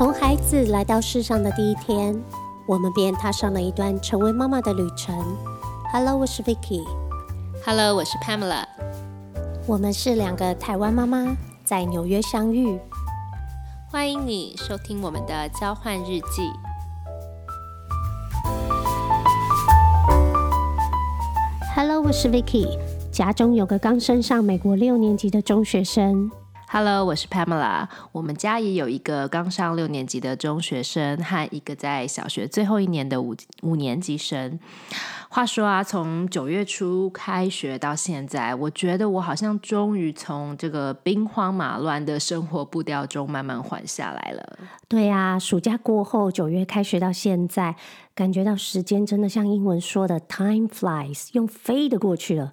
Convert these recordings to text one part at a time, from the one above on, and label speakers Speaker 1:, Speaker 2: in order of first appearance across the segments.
Speaker 1: 从孩子来到世上的第一天，我们便踏上了一段成为妈妈的旅程。Hello，我是 Vicky。
Speaker 2: Hello，我是 Pamela。
Speaker 1: 我们是两个台湾妈妈，在纽约相遇。
Speaker 2: 欢迎你收听我们的交换日记。
Speaker 1: Hello，我是 Vicky。家中有个刚升上美国六年级的中学生。
Speaker 2: Hello，我是 Pamela。我们家也有一个刚上六年级的中学生和一个在小学最后一年的五五年级生。话说啊，从九月初开学到现在，我觉得我好像终于从这个兵荒马乱的生活步调中慢慢缓下来了。
Speaker 1: 对啊，暑假过后，九月开学到现在，感觉到时间真的像英文说的 “time flies”，用飞的过去了。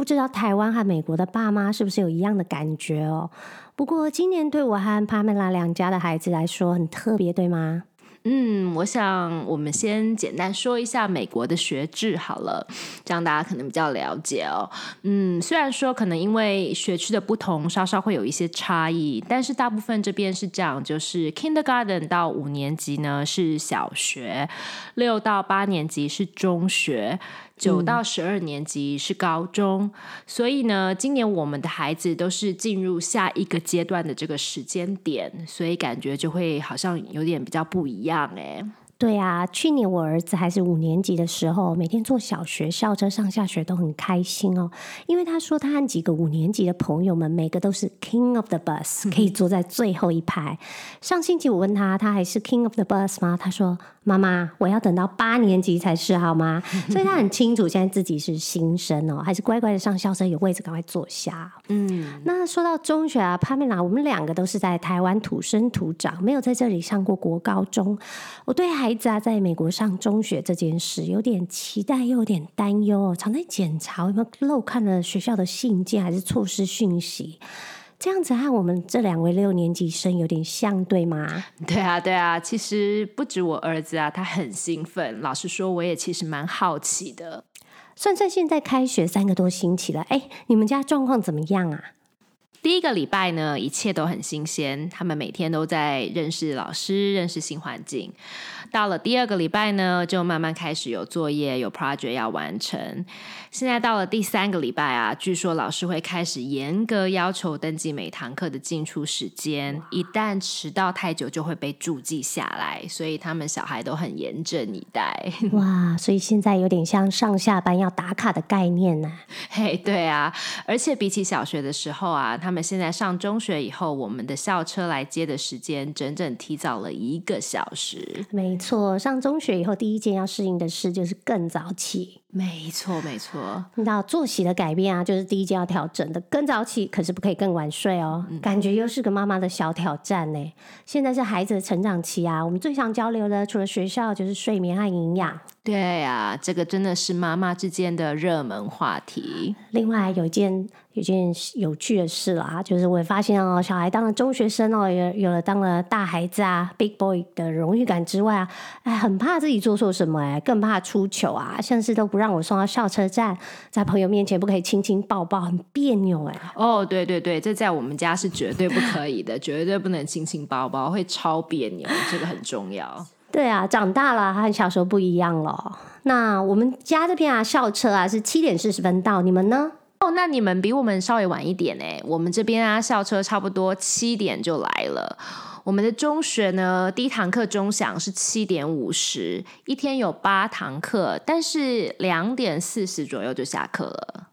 Speaker 1: 不知道台湾和美国的爸妈是不是有一样的感觉哦？不过今年对我和帕梅拉两家的孩子来说很特别，对吗？
Speaker 2: 嗯，我想我们先简单说一下美国的学制好了，这样大家可能比较了解哦。嗯，虽然说可能因为学区的不同，稍稍会有一些差异，但是大部分这边是这样，就是 kindergarten 到五年级呢是小学，六到八年级是中学。九到十二年级是高中，所以呢，今年我们的孩子都是进入下一个阶段的这个时间点，所以感觉就会好像有点比较不一样哎。
Speaker 1: 对啊，去年我儿子还是五年级的时候，每天坐小学校车上下学都很开心哦，因为他说他和几个五年级的朋友们，每个都是 king of the bus，可以坐在最后一排。上星期我问他，他还是 king of the bus 吗？他说：“妈妈，我要等到八年级才是，好吗？” 所以他很清楚现在自己是新生哦，还是乖乖的上校生，有位置赶快坐下。
Speaker 2: 嗯，
Speaker 1: 那说到中学啊，帕梅拉，我们两个都是在台湾土生土长，没有在这里上过国高中。我对孩子啊，在美国上中学这件事有点期待，又有点担忧，常在检查有没有漏看了学校的信件，还是错失讯息。这样子和我们这两位六年级生有点像，对吗？
Speaker 2: 对啊，对啊。其实不止我儿子啊，他很兴奋。老实说，我也其实蛮好奇的。
Speaker 1: 算算现在开学三个多星期了，哎，你们家状况怎么样啊？
Speaker 2: 第一个礼拜呢，一切都很新鲜，他们每天都在认识老师、认识新环境。到了第二个礼拜呢，就慢慢开始有作业、有 project 要完成。现在到了第三个礼拜啊，据说老师会开始严格要求登记每堂课的进出时间，一旦迟到太久就会被注记下来，所以他们小孩都很严阵以待。
Speaker 1: 哇，所以现在有点像上下班要打卡的概念呢、
Speaker 2: 嘿，对啊，而且比起小学的时候啊，他们现在上中学以后，我们的校车来接的时间整整提早了一个小时。
Speaker 1: 没错，上中学以后第一件要适应的事就是更早起。
Speaker 2: 没错，没错。
Speaker 1: 你知道作息的改变啊，就是第一件要调整的。更早起可是不可以更晚睡哦，感觉又是个妈妈的小挑战呢。现在是孩子的成长期啊，我们最常交流的除了学校就是睡眠和营养。
Speaker 2: 对啊，这个真的是妈妈之间的热门话题。
Speaker 1: 另外有一件有一件有趣的事啦，就是我也发现哦，小孩当了中学生哦，有有了当了大孩子啊，big boy 的荣誉感之外啊，哎，很怕自己做错什么哎，更怕出糗啊，像是都不让我送到校车站，在朋友面前不可以亲亲抱抱，很别扭哎。
Speaker 2: 哦，对对对，这在我们家是绝对不可以的，绝对不能亲亲抱抱，会超别扭，这个很重要。
Speaker 1: 对啊，长大了和小时候不一样了。那我们家这边啊，校车啊是七点四十分到，你们呢？
Speaker 2: 哦，那你们比我们稍微晚一点哎。我们这边啊，校车差不多七点就来了。我们的中学呢，第一堂课钟响是七点五十，一天有八堂课，但是两点四十左右就下课了。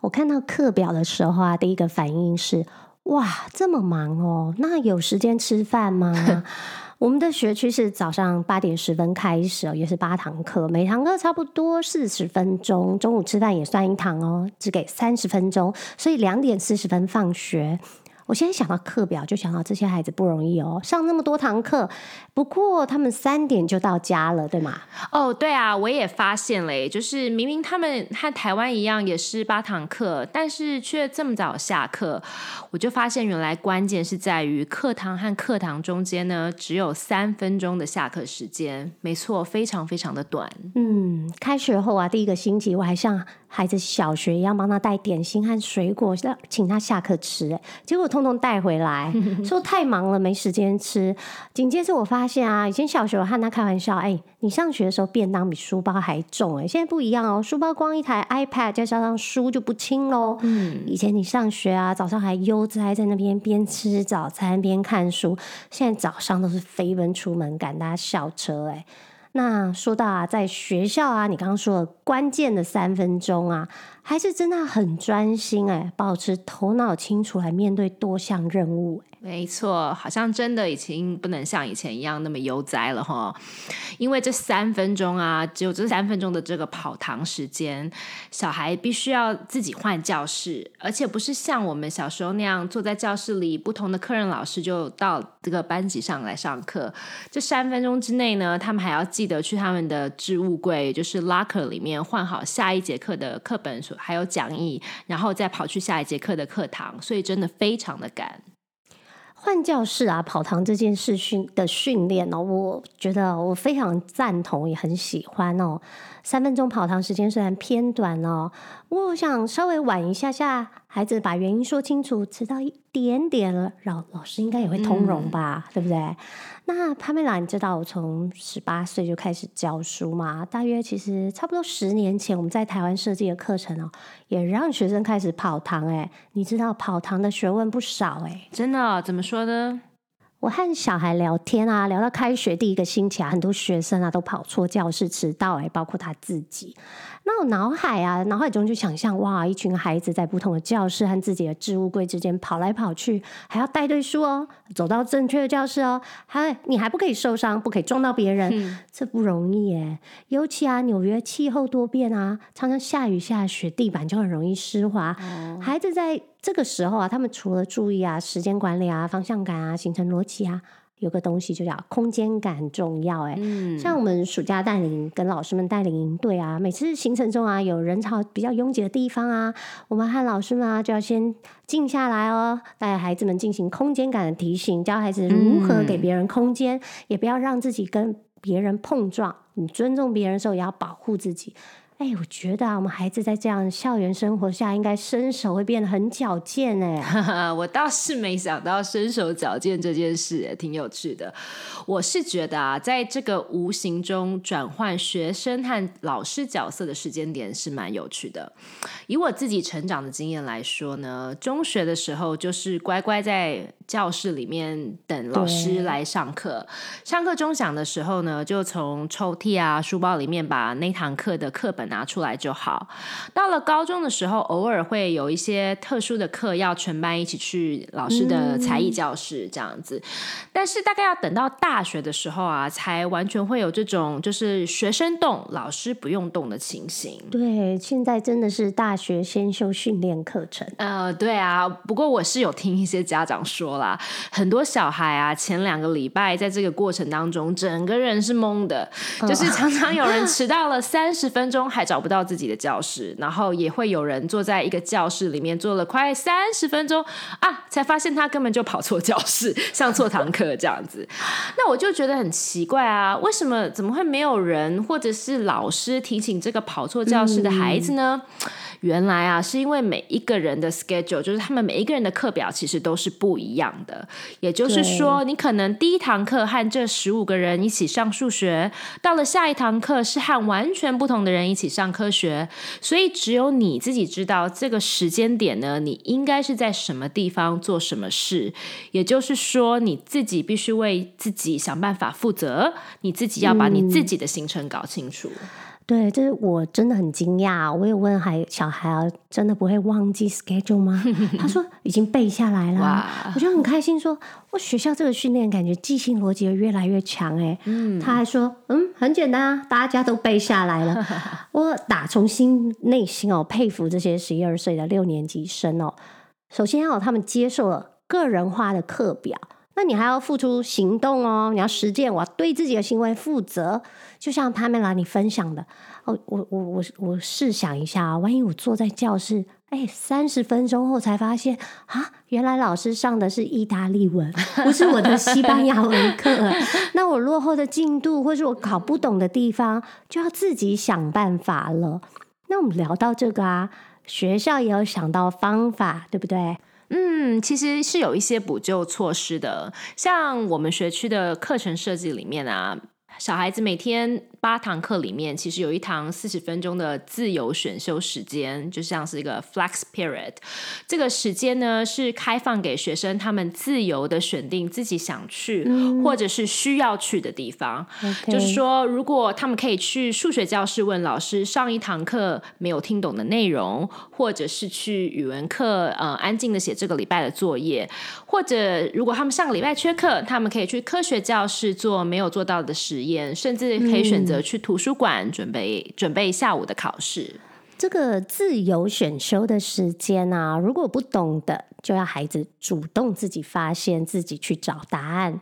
Speaker 1: 我看到课表的时候啊，第一个反应是：哇，这么忙哦，那有时间吃饭吗？我们的学区是早上八点十分开始哦，也是八堂课，每堂课差不多四十分钟，中午吃饭也算一堂哦，只给三十分钟，所以两点四十分放学。我现在想到课表，就想到这些孩子不容易哦，上那么多堂课。不过他们三点就到家了，对吗？
Speaker 2: 哦，对啊，我也发现嘞，就是明明他们和台湾一样也是八堂课，但是却这么早下课，我就发现原来关键是在于课堂和课堂中间呢，只有三分钟的下课时间。没错，非常非常的短。
Speaker 1: 嗯，开学后啊，第一个星期我还像孩子小学一样，帮他带点心和水果，让请他下课吃。哎，结果通通带回来，说太忙了没时间吃。紧接着我发现啊，以前小学我和他开玩笑，哎，你上学的时候便当比书包还重，哎，现在不一样哦，书包光一台 iPad 加上书就不轻喽。嗯，以前你上学啊，早上还悠哉在那边边吃早餐边看书，现在早上都是飞奔出门赶搭校车，哎。那说到啊，在学校啊，你刚刚说的关键的三分钟啊，还是真的很专心哎，保持头脑清楚来面对多项任务。
Speaker 2: 没错，好像真的已经不能像以前一样那么悠哉了哈。因为这三分钟啊，只有这三分钟的这个跑堂时间，小孩必须要自己换教室，而且不是像我们小时候那样坐在教室里，不同的客人老师就到这个班级上来上课。这三分钟之内呢，他们还要记得去他们的置物柜，就是 locker 里面换好下一节课的课本，还有讲义，然后再跑去下一节课的课堂，所以真的非常的赶。
Speaker 1: 换教室啊，跑堂这件事训的训练哦，我觉得我非常赞同，也很喜欢哦。三分钟跑堂时间虽然偏短哦，我想稍微晚一下下，孩子把原因说清楚，迟到一点点了，老老师应该也会通融吧，对不对？那潘美兰，你知道我从十八岁就开始教书嘛？大约其实差不多十年前，我们在台湾设计的课程哦，也让学生开始跑堂。哎，你知道跑堂的学问不少哎，
Speaker 2: 真的？怎么说呢？
Speaker 1: 我和小孩聊天啊，聊到开学第一个星期啊，很多学生啊都跑错教室迟到，哎，包括他自己。那我脑海啊，脑海中就想象哇，一群孩子在不同的教室和自己的置物柜之间跑来跑去，还要带队书哦，走到正确的教室哦，还你还不可以受伤，不可以撞到别人，这不容易耶。尤其啊，纽约气候多变啊，常常下雨下雪，地板就很容易湿滑。孩子在这个时候啊，他们除了注意啊时间管理啊方向感啊形成逻辑啊，有个东西就叫空间感重要哎。像我们暑假带领跟老师们带领营队啊，每次行程中啊有人潮比较拥挤的地方啊，我们和老师们啊就要先静下来哦，带孩子们进行空间感的提醒，教孩子如何给别人空间，也不要让自己跟别人碰撞。你尊重别人的时候，也要保护自己。哎，我觉得啊，我们孩子在这样校园生活下，应该身手会变得很矫健哎。
Speaker 2: 我倒是没想到身手矫健这件事，也挺有趣的。我是觉得啊，在这个无形中转换学生和老师角色的时间点是蛮有趣的。以我自己成长的经验来说呢，中学的时候就是乖乖在教室里面等老师来上课，上课钟响的时候呢，就从抽屉啊、书包里面把那堂课的课本。拿出来就好。到了高中的时候，偶尔会有一些特殊的课，要全班一起去老师的才艺教室这样子。但是大概要等到大学的时候啊，才完全会有这种就是学生动，老师不用动的情形。
Speaker 1: 对，现在真的是大学先修训练课程。
Speaker 2: 呃，对啊。不过我是有听一些家长说啦，很多小孩啊，前两个礼拜在这个过程当中，整个人是懵的，就是常常有人迟到了三十分钟。还找不到自己的教室，然后也会有人坐在一个教室里面坐了快三十分钟啊，才发现他根本就跑错教室，上错堂课这样子。那我就觉得很奇怪啊，为什么怎么会没有人或者是老师提醒这个跑错教室的孩子呢？原来啊，是因为每一个人的 schedule，就是他们每一个人的课表其实都是不一样的。也就是说，你可能第一堂课和这十五个人一起上数学，到了下一堂课是和完全不同的人一起上科学。所以只有你自己知道这个时间点呢，你应该是在什么地方做什么事。也就是说，你自己必须为自己想办法负责，你自己要把你自己的行程搞清楚。
Speaker 1: 对，就是我真的很惊讶。我有问孩小孩啊，真的不会忘记 schedule 吗？他说已经背下来了。我就很开心，说我学校这个训练感觉记性逻辑越来越强。哎，他还说，嗯，很简单啊，大家都背下来了。我打从心内心哦，佩服这些十一二岁的六年级生哦。首先哦，他们接受了个人化的课表。那你还要付出行动哦，你要实践，我要对自己的行为负责。就像帕梅拉你分享的哦，我我我我试想一下啊，万一我坐在教室，哎，三十分钟后才发现啊，原来老师上的是意大利文，不是我的西班牙文课。那我落后的进度，或是我搞不懂的地方，就要自己想办法了。那我们聊到这个啊，学校也有想到方法，对不对？
Speaker 2: 嗯，其实是有一些补救措施的，像我们学区的课程设计里面啊。小孩子每天八堂课里面，其实有一堂四十分钟的自由选修时间，就像是一个 flex period。这个时间呢是开放给学生他们自由的选定自己想去或者是需要去的地方。就是说，如果他们可以去数学教室问老师上一堂课没有听懂的内容，或者是去语文课呃安静的写这个礼拜的作业，或者如果他们上个礼拜缺课，他们可以去科学教室做没有做到的实验。甚至可以选择去图书馆准备准备下午的考试。
Speaker 1: 这个自由选修的时间啊，如果不懂的，就要孩子主动自己发现，自己去找答案。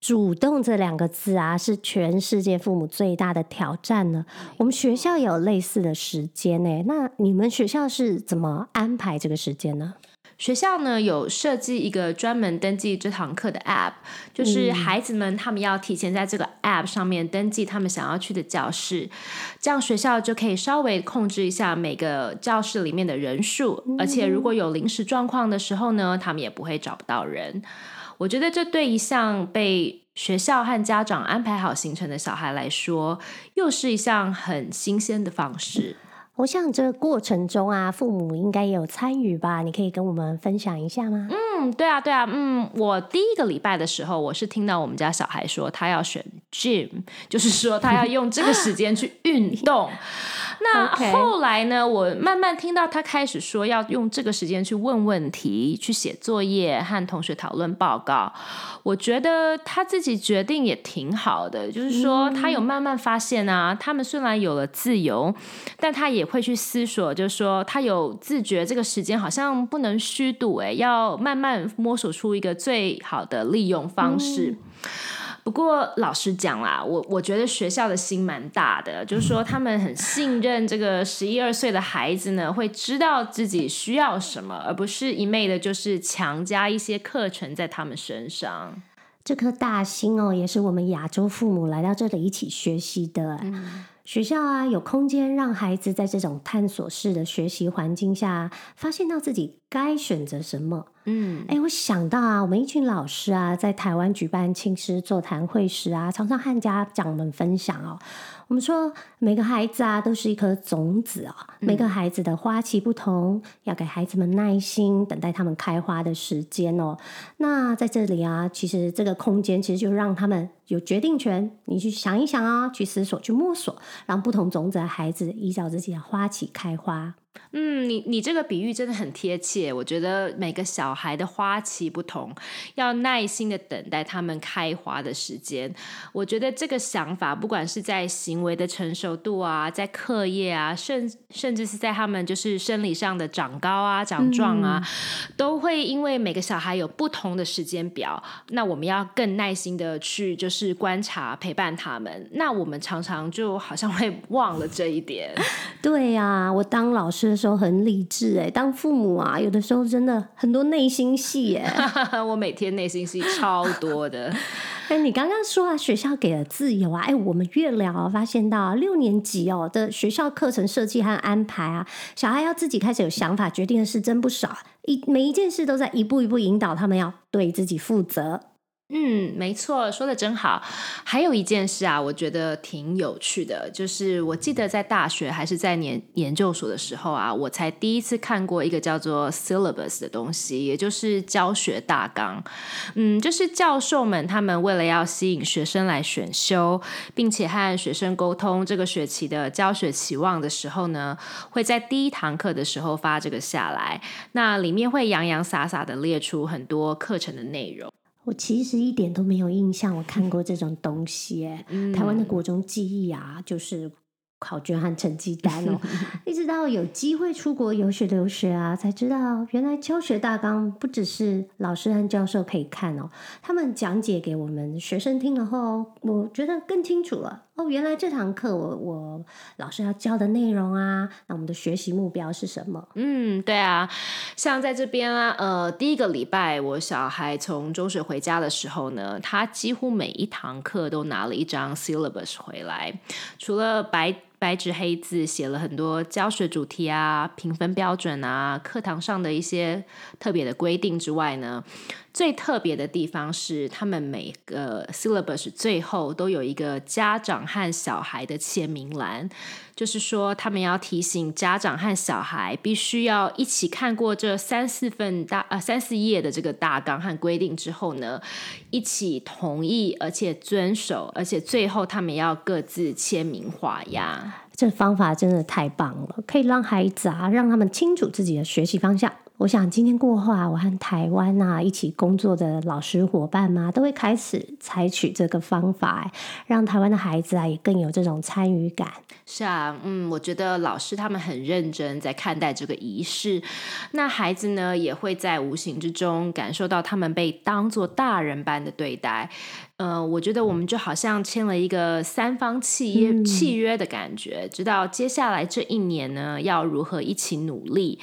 Speaker 1: 主动这两个字啊，是全世界父母最大的挑战呢。我们学校有类似的时间呢，那你们学校是怎么安排这个时间呢？
Speaker 2: 学校呢有设计一个专门登记这堂课的 App，就是孩子们他们要提前在这个 App 上面登记他们想要去的教室，这样学校就可以稍微控制一下每个教室里面的人数，而且如果有临时状况的时候呢，他们也不会找不到人。我觉得这对一项被学校和家长安排好行程的小孩来说，又是一项很新鲜的方式。
Speaker 1: 我想这个过程中啊，父母应该也有参与吧？你可以跟我们分享一下吗？
Speaker 2: 嗯，对啊，对啊，嗯，我第一个礼拜的时候，我是听到我们家小孩说他要选 gym，就是说他要用这个时间去 运动。那后来呢？我慢慢听到他开始说要用这个时间去问问题、去写作业、和同学讨论报告。我觉得他自己决定也挺好的，就是说他有慢慢发现啊，他们虽然有了自由，但他也会去思索，就是说他有自觉，这个时间好像不能虚度，哎，要慢慢摸索出一个最好的利用方式。不过老实讲啦，我我觉得学校的心蛮大的，就是说他们很信任这个十一二岁的孩子呢，会知道自己需要什么，而不是一昧的就是强加一些课程在他们身上。
Speaker 1: 这颗大心哦，也是我们亚洲父母来到这里一起学习的。学校啊，有空间让孩子在这种探索式的学习环境下，发现到自己该选择什么。嗯，哎，我想到啊，我们一群老师啊，在台湾举办青师座谈会时啊，常常和家长们分享哦。我们说，每个孩子啊，都是一颗种子啊。每个孩子的花期不同，要给孩子们耐心等待他们开花的时间哦。那在这里啊，其实这个空间其实就让他们有决定权。你去想一想啊，去思索，去摸索，让不同种子的孩子依照自己的花期开花。
Speaker 2: 嗯，你你这个比喻真的很贴切。我觉得每个小孩的花期不同，要耐心的等待他们开花的时间。我觉得这个想法，不管是在行为的成熟度啊，在课业啊，甚甚至是在他们就是生理上的长高啊、长壮啊，都会因为每个小孩有不同的时间表。那我们要更耐心的去就是观察陪伴他们。那我们常常就好像会忘了这一点。
Speaker 1: 对呀，我当老师。的时候很理智哎，当父母啊，有的时候真的很多内心戏哎。
Speaker 2: 我每天内心戏超多的。
Speaker 1: 哎，你刚刚说啊，学校给了自由啊，哎，我们越聊啊发现到六年级哦的学校课程设计和安排啊，小孩要自己开始有想法，决定的事真不少，一每一件事都在一步一步引导他们要对自己负责。
Speaker 2: 嗯，没错，说的真好。还有一件事啊，我觉得挺有趣的，就是我记得在大学还是在研研究所的时候啊，我才第一次看过一个叫做 syllabus 的东西，也就是教学大纲。嗯，就是教授们他们为了要吸引学生来选修，并且和学生沟通这个学期的教学期望的时候呢，会在第一堂课的时候发这个下来。那里面会洋洋洒洒的列出很多课程的内容。
Speaker 1: 我其实一点都没有印象，我看过这种东西。台湾的国中记忆啊，就是考卷和成绩单哦。一直到有机会出国游学留学啊，才知道原来教学大纲不只是老师和教授可以看哦，他们讲解给我们学生听了后，我觉得更清楚了。哦，原来这堂课我我老师要教的内容啊，那我们的学习目标是什么？
Speaker 2: 嗯，对啊，像在这边啊，呃，第一个礼拜我小孩从中学回家的时候呢，他几乎每一堂课都拿了一张 syllabus 回来，除了白。白纸黑字写了很多教学主题啊、评分标准啊、课堂上的一些特别的规定之外呢，最特别的地方是，他们每个 syllabus 最后都有一个家长和小孩的签名栏，就是说他们要提醒家长和小孩必须要一起看过这三四份大呃三四页的这个大纲和规定之后呢，一起同意而且遵守，而且最后他们要各自签名画押。
Speaker 1: 这方法真的太棒了，可以让孩子啊，让他们清楚自己的学习方向。我想今天过后啊，我和台湾啊一起工作的老师伙伴嘛，都会开始采取这个方法，让台湾的孩子啊也更有这种参与感。
Speaker 2: 是啊，嗯，我觉得老师他们很认真在看待这个仪式，那孩子呢也会在无形之中感受到他们被当做大人般的对待。呃，我觉得我们就好像签了一个三方契约契约的感觉，知道接下来这一年呢要如何一起努力，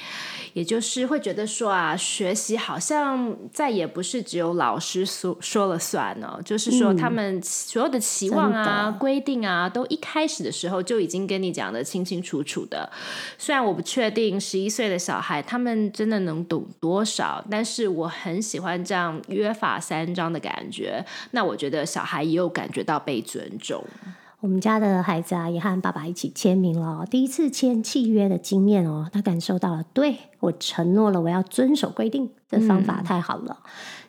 Speaker 2: 也就是会觉得说啊，学习好像再也不是只有老师说说了算哦，就是说他们所有的期望啊、规定啊，都一开始的时候就已经跟你讲的清清楚楚的。虽然我不确定十一岁的小孩他们真的能懂多少，但是我很喜欢这样约法三章的感觉。那我觉觉得小孩也有感觉到被尊重。
Speaker 1: 我们家的孩子啊，也和爸爸一起签名了。第一次签契约的经验哦，他感受到了，对我承诺了，我要遵守规定。这方法太好了。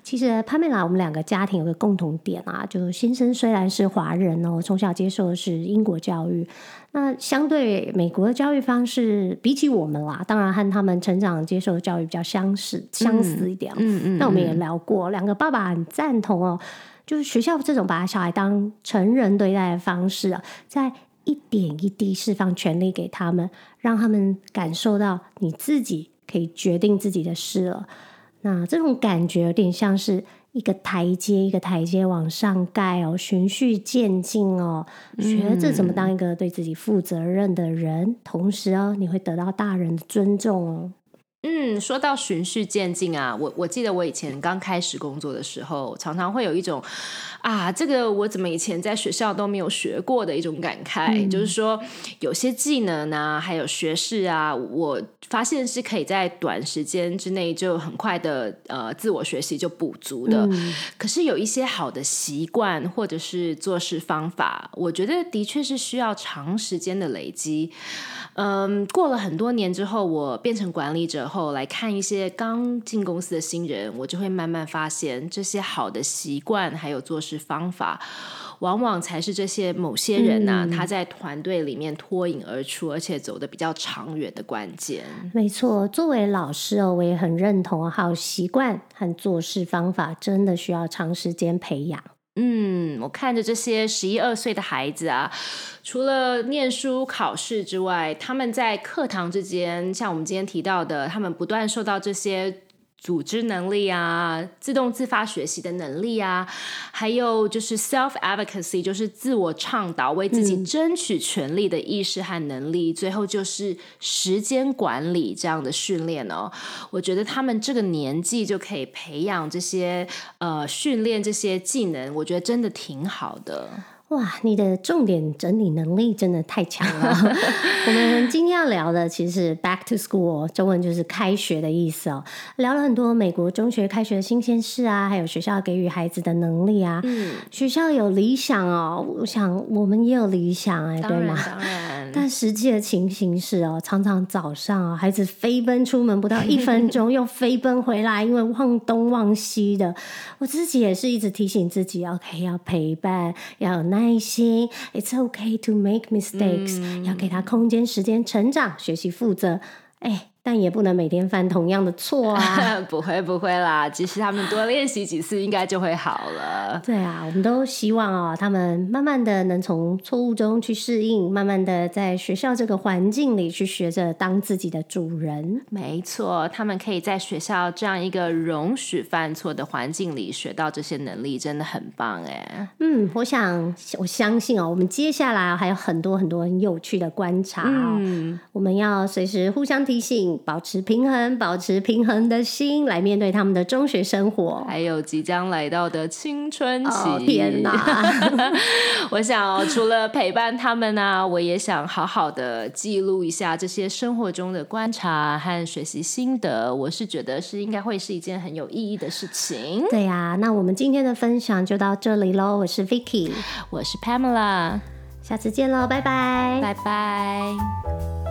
Speaker 1: 其实潘美拉，我们两个家庭有个共同点啊，就先生虽然是华人哦，从小接受的是英国教育，那相对美国的教育方式，比起我们啦，当然和他们成长接受的教育比较相似，相似一点。嗯嗯。那我们也聊过，两个爸爸很赞同哦。就是学校这种把小孩当成人对待的方式啊，在一点一滴释放权利给他们，让他们感受到你自己可以决定自己的事了。那这种感觉有点像是一个台阶一个台阶往上盖哦，循序渐进哦，学着怎么当一个对自己负责任的人，同时哦，你会得到大人的尊重哦。
Speaker 2: 嗯，说到循序渐进啊，我我记得我以前刚开始工作的时候，常常会有一种啊，这个我怎么以前在学校都没有学过的一种感慨，就是说有些技能啊，还有学识啊，我发现是可以在短时间之内就很快的呃自我学习就补足的。可是有一些好的习惯或者是做事方法，我觉得的确是需要长时间的累积。嗯，过了很多年之后，我变成管理者后，来看一些刚进公司的新人，我就会慢慢发现，这些好的习惯还有做事方法，往往才是这些某些人呐，他在团队里面脱颖而出，而且走得比较长远的关键。
Speaker 1: 没错，作为老师哦，我也很认同，好习惯和做事方法真的需要长时间培养。
Speaker 2: 嗯，我看着这些十一二岁的孩子啊，除了念书考试之外，他们在课堂之间，像我们今天提到的，他们不断受到这些。组织能力啊，自动自发学习的能力啊，还有就是 self advocacy，就是自我倡导、为自己争取权利的意识和能力。最后就是时间管理这样的训练哦。我觉得他们这个年纪就可以培养这些呃训练这些技能，我觉得真的挺好的。
Speaker 1: 哇，你的重点整理能力真的太强了。我们今天要聊的其实是 back to school，中文就是开学的意思哦。聊了很多美国中学开学的新鲜事啊，还有学校给予孩子的能力啊。嗯，学校有理想哦，我想我们也有理想哎，对吗？
Speaker 2: 当然。
Speaker 1: 但实际的情形是哦，常常早上啊，孩子飞奔出门不到一分钟，又飞奔回来，因为忘东忘西的。我自己也是一直提醒自己，OK，要陪伴，要那。耐心，It's okay to make mistakes，要给他空间、时间成长、学习、负责。哎。但也不能每天犯同样的错啊！
Speaker 2: 不会不会啦，其实他们多练习几次，应该就会好了。
Speaker 1: 对啊，我们都希望哦，他们慢慢的能从错误中去适应，慢慢的在学校这个环境里去学着当自己的主人。
Speaker 2: 没错，他们可以在学校这样一个容许犯错的环境里学到这些能力，真的很棒哎。
Speaker 1: 嗯，我想我相信哦，我们接下来还有很多很多很有趣的观察哦，我们要随时互相提醒。静，保持平衡，保持平衡的心来面对他们的中学生活，
Speaker 2: 还有即将来到的青春期。
Speaker 1: 天哪！
Speaker 2: 我想除了陪伴他们啊，我也想好好的记录一下这些生活中的观察和学习心得。我是觉得是应该会是一件很有意义的事情。
Speaker 1: 对呀，那我们今天的分享就到这里喽。我是 Vicky，
Speaker 2: 我是 Pamela，
Speaker 1: 下次见喽，拜拜，
Speaker 2: 拜拜。